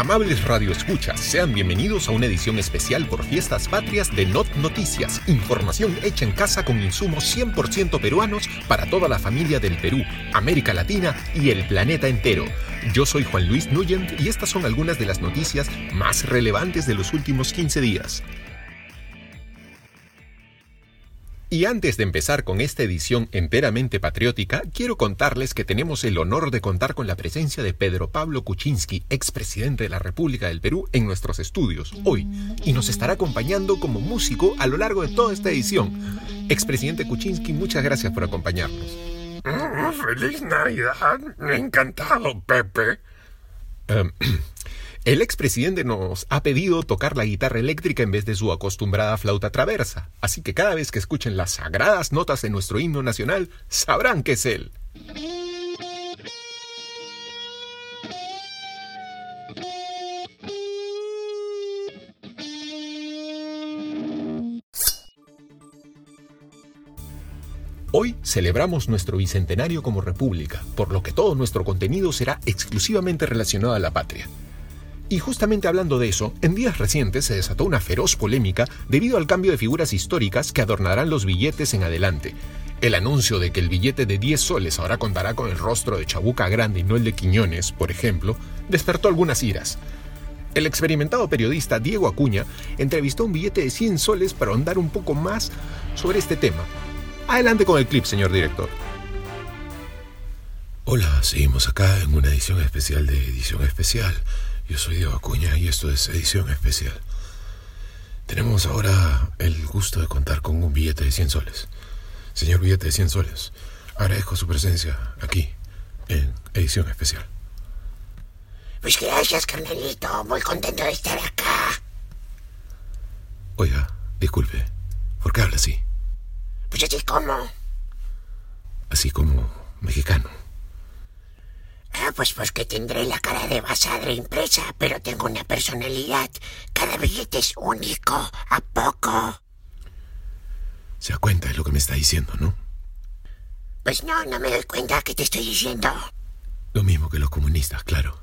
Amables radioescuchas, sean bienvenidos a una edición especial por Fiestas Patrias de Not Noticias, información hecha en casa con insumos 100% peruanos para toda la familia del Perú, América Latina y el planeta entero. Yo soy Juan Luis Nuyent y estas son algunas de las noticias más relevantes de los últimos 15 días. Y antes de empezar con esta edición enteramente patriótica, quiero contarles que tenemos el honor de contar con la presencia de Pedro Pablo Kuczynski, expresidente de la República del Perú, en nuestros estudios hoy, y nos estará acompañando como músico a lo largo de toda esta edición. Expresidente Kuczynski, muchas gracias por acompañarnos. Ah, ¡Feliz Navidad! Encantado, Pepe. Em, el expresidente nos ha pedido tocar la guitarra eléctrica en vez de su acostumbrada flauta traversa, así que cada vez que escuchen las sagradas notas de nuestro himno nacional, sabrán que es él. Hoy celebramos nuestro bicentenario como república, por lo que todo nuestro contenido será exclusivamente relacionado a la patria. Y justamente hablando de eso, en días recientes se desató una feroz polémica debido al cambio de figuras históricas que adornarán los billetes en adelante. El anuncio de que el billete de 10 soles ahora contará con el rostro de Chabuca Grande y no el de Quiñones, por ejemplo, despertó algunas iras. El experimentado periodista Diego Acuña entrevistó un billete de 100 soles para ahondar un poco más sobre este tema. Adelante con el clip, señor director. Hola, seguimos acá en una edición especial de Edición Especial. Yo soy Diego Acuña y esto es Edición Especial. Tenemos ahora el gusto de contar con un billete de 100 soles. Señor billete de 100 soles, agradezco su presencia aquí, en Edición Especial. Pues gracias, carnalito. Muy contento de estar acá. Oiga, disculpe, ¿por qué habla así? Pues así como. Así como mexicano. Ah, pues porque tendré la cara de basadre impresa, pero tengo una personalidad. Cada billete es único. ¿A poco? Se da cuenta de lo que me está diciendo, ¿no? Pues no, no me doy cuenta que te estoy diciendo. Lo mismo que los comunistas, claro.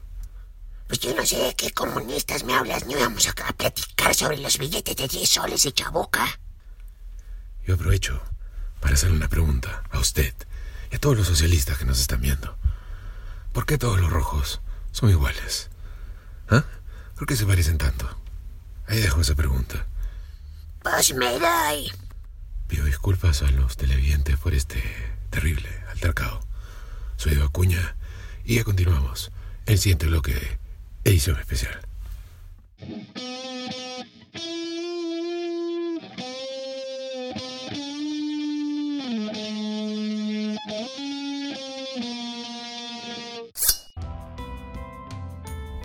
Pues yo no sé de qué comunistas me hablas. No íbamos a, a platicar sobre los billetes de 10 soles y chabuca. Yo aprovecho para hacerle una pregunta a usted y a todos los socialistas que nos están viendo. ¿Por qué todos los rojos son iguales? ¿Ah? ¿Por qué se parecen tanto? Ahí dejo esa pregunta. Pues me doy. Pido disculpas a los televidentes por este terrible altercado. Soy Edo Acuña y ya continuamos. El siguiente bloque de edición especial.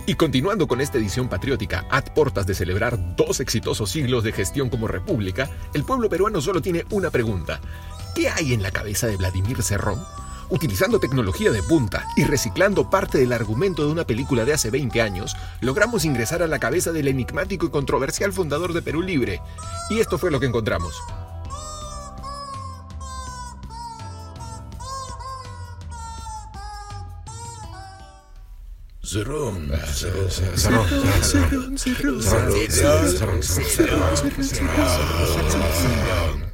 Y continuando con esta edición patriótica, a portas de celebrar dos exitosos siglos de gestión como república, el pueblo peruano solo tiene una pregunta. ¿Qué hay en la cabeza de Vladimir Cerrón? Utilizando tecnología de punta y reciclando parte del argumento de una película de hace 20 años, logramos ingresar a la cabeza del enigmático y controversial fundador de Perú Libre. Y esto fue lo que encontramos. Cerrón. Cerrón, cerrón, cerrón,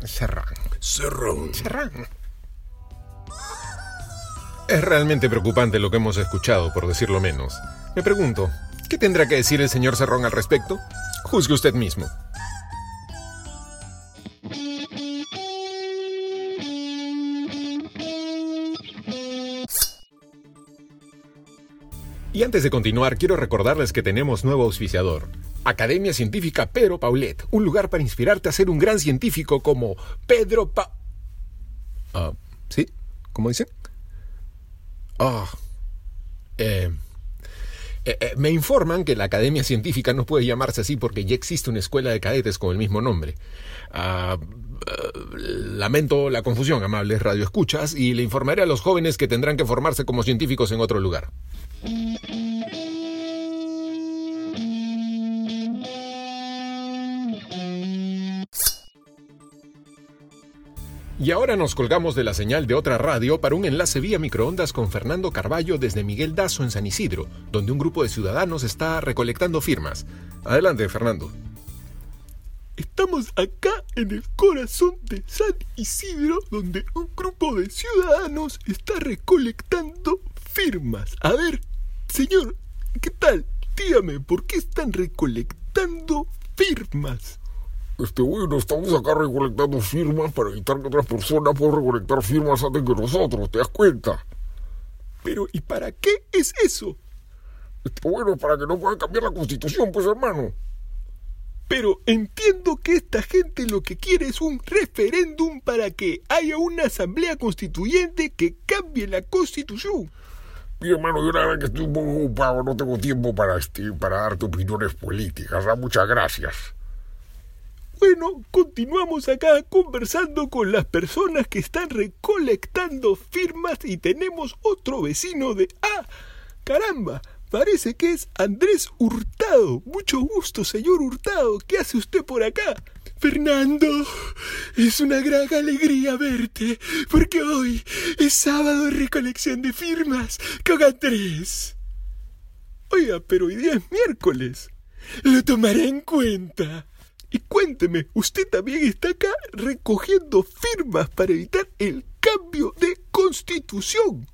cerrón, cerrón. Es realmente preocupante lo que hemos escuchado, por decirlo menos. Me pregunto, ¿qué tendrá que decir el señor Cerrón al respecto? Juzgue usted mismo. Y antes de continuar, quiero recordarles que tenemos nuevo auspiciador. Academia Científica Pedro Paulet, un lugar para inspirarte a ser un gran científico como Pedro Pa... Ah, ¿Sí? ¿Cómo dicen? Ah... eh, eh, eh, me informan que la Academia Científica no puede llamarse así porque ya existe una escuela de cadetes con el mismo nombre. Ah, lamento la confusión, amables radioescuchas, y le informaré a los jóvenes que tendrán que formarse como científicos en otro lugar. Y ahora nos colgamos de la señal de otra radio para un enlace vía microondas con Fernando Carballo desde Miguel Dazo en San Isidro, donde un grupo de ciudadanos está recolectando firmas. Adelante, Fernando. Estamos acá en el corazón de San Isidro, donde un grupo de ciudadanos está recolectando firmas. A ver, señor, ¿qué tal? Dígame, ¿por qué están recolectando firmas? Este, bueno, estamos acá recolectando firmas para evitar que otras personas puedan recolectar firmas antes que nosotros, ¿te das cuenta? Pero, ¿y para qué es eso? Este, bueno, para que no puedan cambiar la constitución, pues hermano. Pero entiendo que esta gente lo que quiere es un referéndum para que haya una asamblea constituyente que cambie la constitución. Mi hermano, yo la verdad que estoy poco ocupado, no tengo tiempo para, este, para darte opiniones políticas. Muchas gracias. Bueno, continuamos acá conversando con las personas que están recolectando firmas y tenemos otro vecino de... ¡Ah! ¡Caramba! Parece que es Andrés Hurtado. Mucho gusto, señor Hurtado. ¿Qué hace usted por acá? Fernando, es una gran alegría verte, porque hoy es sábado de recolección de firmas con Andrés. Oiga, pero hoy día es miércoles. Lo tomaré en cuenta. Y cuénteme, usted también está acá recogiendo firmas para evitar el cambio de constitución.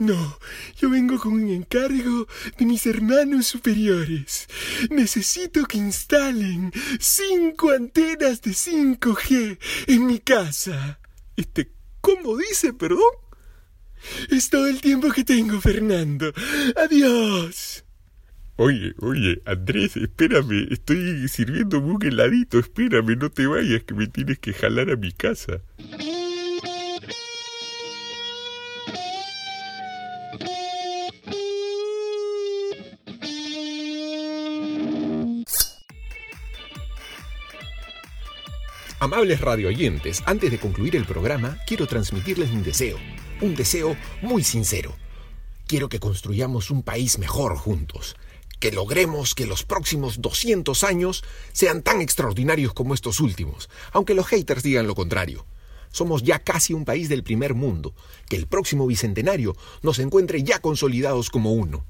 No, yo vengo con un encargo de mis hermanos superiores. Necesito que instalen cinco antenas de 5G en mi casa. Este, ¿cómo dice, perdón? Es todo el tiempo que tengo, Fernando. Adiós. Oye, oye, Andrés, espérame, estoy sirviendo un heladito, espérame, no te vayas, que me tienes que jalar a mi casa. Amables radioyentes, antes de concluir el programa, quiero transmitirles un deseo, un deseo muy sincero. Quiero que construyamos un país mejor juntos, que logremos que los próximos 200 años sean tan extraordinarios como estos últimos, aunque los haters digan lo contrario. Somos ya casi un país del primer mundo, que el próximo bicentenario nos encuentre ya consolidados como uno.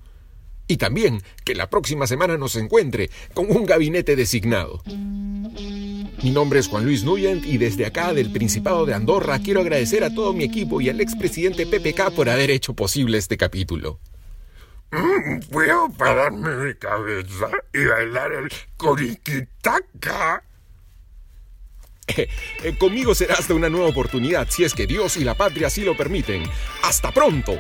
Y también que la próxima semana nos encuentre con un gabinete designado. Mi nombre es Juan Luis Nuyent y desde acá del Principado de Andorra quiero agradecer a todo mi equipo y al expresidente PPK por haber hecho posible este capítulo. Mm, ¿Puedo pararme de cabeza y bailar el coriquitaca? Eh, conmigo será hasta una nueva oportunidad, si es que Dios y la patria así lo permiten. ¡Hasta pronto!